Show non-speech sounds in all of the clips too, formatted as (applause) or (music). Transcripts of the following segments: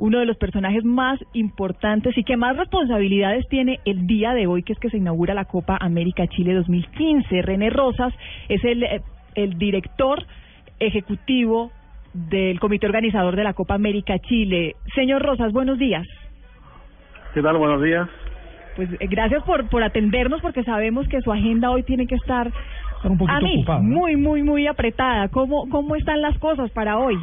uno de los personajes más importantes y que más responsabilidades tiene el día de hoy, que es que se inaugura la Copa América Chile 2015. René Rosas es el, eh, el director ejecutivo del comité organizador de la Copa América Chile. Señor Rosas, buenos días. ¿Qué tal? Buenos días. Pues eh, gracias por, por atendernos porque sabemos que su agenda hoy tiene que estar un poquito a mí, ocupada, ¿no? muy, muy, muy apretada. ¿Cómo, ¿Cómo están las cosas para hoy?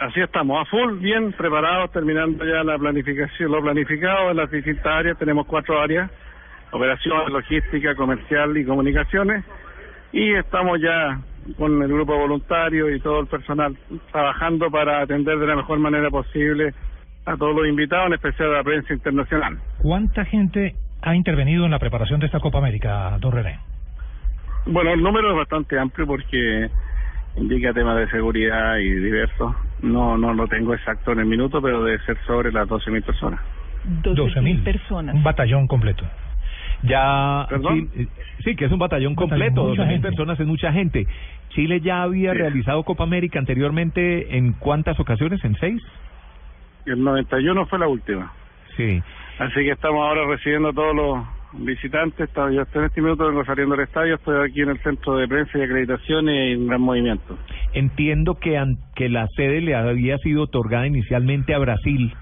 Así estamos, a full, bien preparados, terminando ya la planificación, lo planificado en las distintas áreas. Tenemos cuatro áreas, operaciones, logística, comercial y comunicaciones. Y estamos ya con el grupo voluntario y todo el personal trabajando para atender de la mejor manera posible a todos los invitados, en especial a la prensa internacional. ¿Cuánta gente ha intervenido en la preparación de esta Copa América, don René? Bueno, el número es bastante amplio porque indica temas de seguridad y diversos. No, no lo tengo exacto en el minuto, pero debe ser sobre las 12.000 personas. 12 mil personas. Un batallón completo. Ya, ¿Perdón? Chile- sí, que es un batallón Batallón, completo, mucha 12.000 gente. personas es mucha gente. Chile ya había Sí. realizado Copa América anteriormente en cuántas ocasiones, en seis. El 91 fue la última. Sí. Así que estamos ahora recibiendo todos los visitantes. Yo estoy en este minuto vengo saliendo del estadio, estoy aquí en el centro de prensa y acreditaciones y en gran movimiento. Entiendo que, que la sede le había sido otorgada inicialmente a Brasil,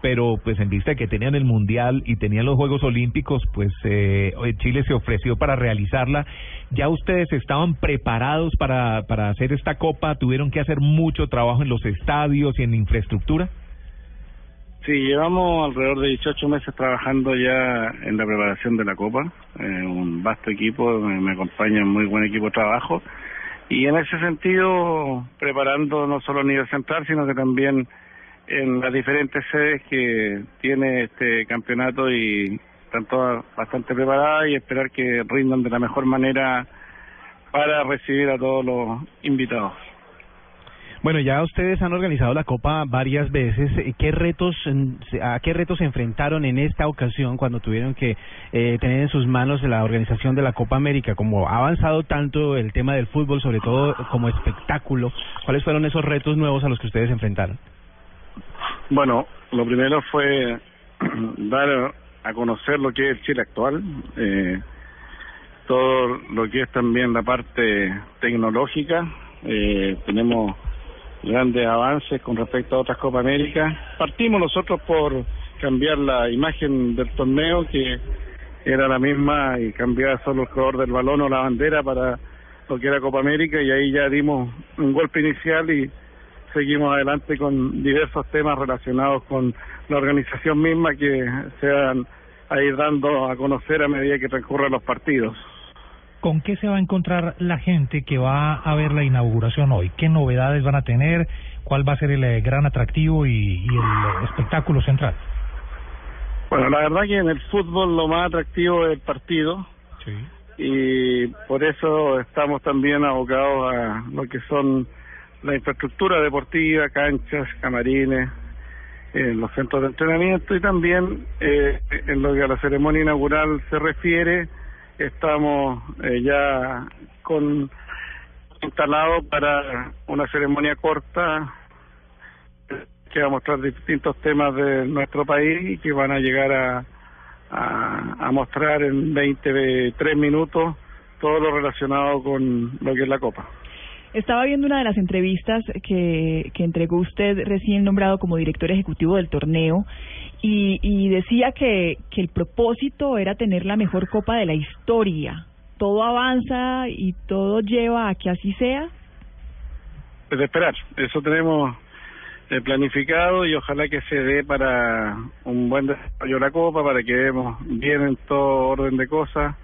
pero pues en vista de que tenían el Mundial y tenían los Juegos Olímpicos, pues eh, hoy Chile se ofreció para realizarla. ¿Ya ustedes estaban preparados para, para hacer esta copa? ¿Tuvieron que hacer mucho trabajo en los estadios y en infraestructura? Sí, llevamos alrededor de 18 meses trabajando ya en la preparación de la Copa. Eh, un vasto equipo, me, me acompaña un muy buen equipo de trabajo. Y en ese sentido, preparando no solo a nivel central, sino que también en las diferentes sedes que tiene este campeonato y están todas bastante preparadas y esperar que rindan de la mejor manera para recibir a todos los invitados. Bueno, ya ustedes han organizado la Copa varias veces. Eh, ¿Qué retos, ¿A qué retos se enfrentaron en esta ocasión cuando tuvieron que eh, tener en sus manos la organización de la Copa América? Como ha avanzado tanto el tema del fútbol, sobre todo como espectáculo, ¿cuáles fueron esos retos nuevos a los que ustedes se enfrentaron? Bueno, lo primero fue (clears throat) dar a conocer lo que es el Chile actual, eh, todo lo que es también la parte tecnológica. Eh, tenemos grandes avances con respecto a otras Copa América. Partimos nosotros por cambiar la imagen del torneo, que era la misma, y cambiar solo el color del balón o la bandera para lo que era Copa América, y ahí ya dimos un golpe inicial y seguimos adelante con diversos temas relacionados con la organización misma que se van a ir dando a conocer a medida que transcurran los partidos. ¿Con qué se va a encontrar la gente que va a ver la inauguración hoy? ¿Qué novedades van a tener? ¿Cuál va a ser el eh, gran atractivo y, y el eh, espectáculo central? Bueno, la verdad que en el fútbol lo más atractivo es el partido Sí. y por eso estamos también abocados a lo que son la infraestructura deportiva, canchas, camarines, eh, los centros de entrenamiento y también eh, en lo que a la ceremonia inaugural se refiere, estamos eh, ya con instalado para una ceremonia corta que va a mostrar distintos temas de nuestro país y que van a llegar a, a, a mostrar en 23 minutos todo lo relacionado con lo que es la Copa. Estaba viendo una de las entrevistas que, que entregó usted recién nombrado como director ejecutivo del torneo y, y decía que, que el propósito era tener la mejor copa de la historia. Todo avanza y todo lleva a que así sea. Es de esperar, eso tenemos eh, planificado y ojalá que se dé para un buen desarrollo de la Copa, para que vemos bien en todo orden de cosas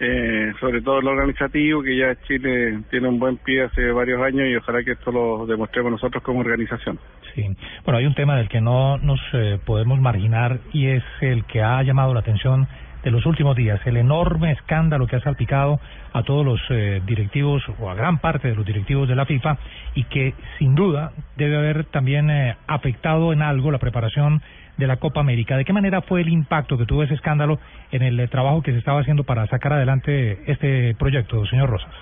eh, sobre todo lo organizativo, que ya Chile tiene un buen pie hace varios años y ojalá que esto lo demostremos nosotros como organización. Sí. Bueno, hay un tema del que no nos eh, podemos marginar y es el que ha llamado la atención de los últimos días, el enorme escándalo que ha salpicado a todos los eh, directivos o a gran parte de los directivos de la FIFA y que sin duda debe haber también eh, afectado en algo la preparación de la Copa América. ¿De qué manera fue el impacto que tuvo ese escándalo en el eh, trabajo que se estaba haciendo para sacar adelante este proyecto, señor Rosas?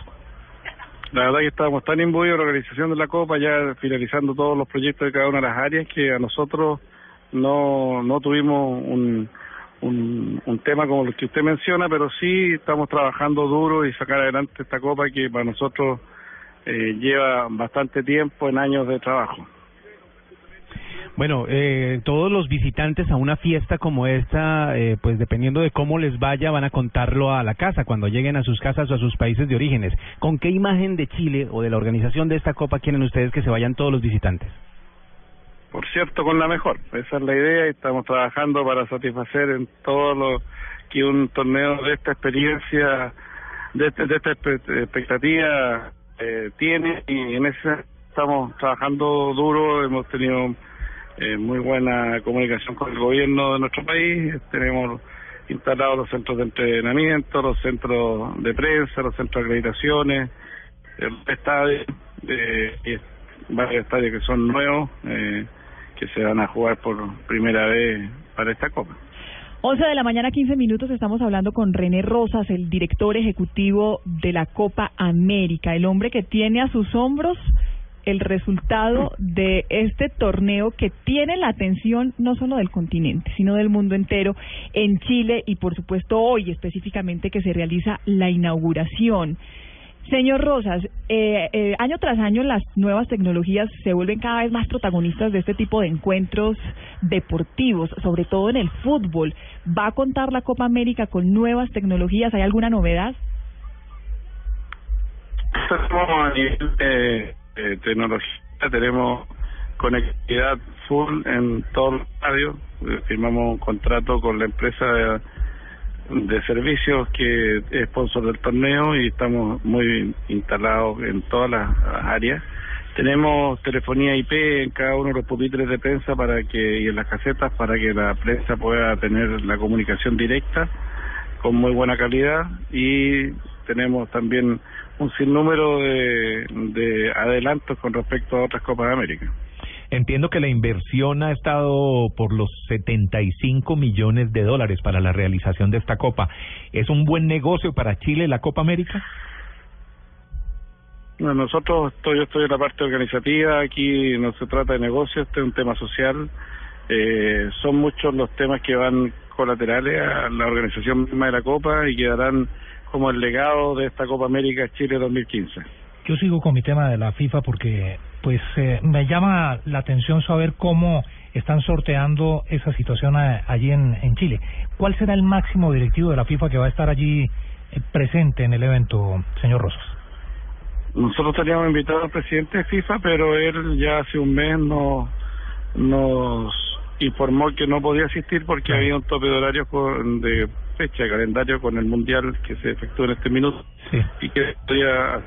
La verdad que estábamos tan imbuidos en la organización de la Copa, ya finalizando todos los proyectos de cada una de las áreas, que a nosotros no, no tuvimos un un, tema como el que usted menciona, pero sí estamos trabajando duro y sacar adelante esta copa que para nosotros eh, lleva bastante tiempo en años de trabajo. Bueno, eh, todos los visitantes a una fiesta como esta, eh, pues dependiendo de cómo les vaya, van a contarlo a la casa cuando lleguen a sus casas o a sus países de orígenes. ¿Con qué imagen de Chile o de la organización de esta copa quieren ustedes que se vayan todos los visitantes? por cierto, con la mejor. Esa es la idea y estamos trabajando para satisfacer en todo lo que un torneo de esta experiencia, de, este, de esta expectativa eh, tiene y en eso estamos trabajando duro, hemos tenido eh, muy buena comunicación con el gobierno de nuestro país, tenemos instalados los centros de entrenamiento, los centros de prensa, los centros de acreditaciones, el estadio, eh, varios estadios que son nuevos, eh, que se van a jugar por primera vez para esta Copa. 11 de la mañana, 15 minutos, estamos hablando con René Rosas, el director ejecutivo de la Copa América, el hombre que tiene a sus hombros el resultado de este torneo que tiene la atención no solo del continente, sino del mundo entero en Chile y por supuesto hoy específicamente que se realiza la inauguración. Señor Rosas, eh, eh, año tras año las nuevas tecnologías se vuelven cada vez más protagonistas de este tipo de encuentros deportivos, sobre todo en el fútbol. ¿Va a contar la Copa América con nuevas tecnologías? ¿Hay alguna novedad? a nivel tecnología, tenemos conectividad full en todos los estadios. Firmamos un contrato con la empresa de de servicios que es sponsor del torneo y estamos muy instalados en todas las áreas. Tenemos telefonía IP en cada uno de los pupitres de prensa para que y en las casetas para que la prensa pueda tener la comunicación directa con muy buena calidad y tenemos también un sinnúmero de, de adelantos con respecto a otras Copas de América. Entiendo que la inversión ha estado por los 75 millones de dólares para la realización de esta Copa. ¿Es un buen negocio para Chile la Copa América? No, nosotros, yo estoy en la parte organizativa, aquí no se trata de negocio, este es un tema social. Eh, son muchos los temas que van colaterales a la organización misma de la Copa y quedarán como el legado de esta Copa América Chile 2015. Yo sigo con mi tema de la FIFA porque pues eh, me llama la atención saber cómo están sorteando esa situación allí en, en Chile. ¿Cuál será el máximo directivo de la FIFA que va a estar allí eh, presente en el evento, señor Rosas? Nosotros teníamos invitado al presidente de FIFA, pero él ya hace un mes no, nos informó que no podía asistir porque había un tope de horario de fecha, de calendario con el Mundial que se efectúa en este minuto sí. y que podía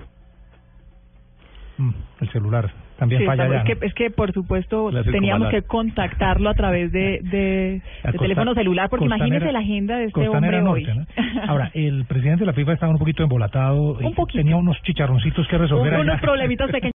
Mm, el celular también sí, falla ya, es, que, es que, por supuesto, teníamos que contactarlo a través de, de, de teléfono celular, porque imagínese la agenda de este hombre hoy. Ahora, el presidente de la FIFA estaba un poquito embolatado. (laughs) Un poquito. Tenía unos chicharroncitos que resolver. (laughs) unos problemitas pequeños. (laughs)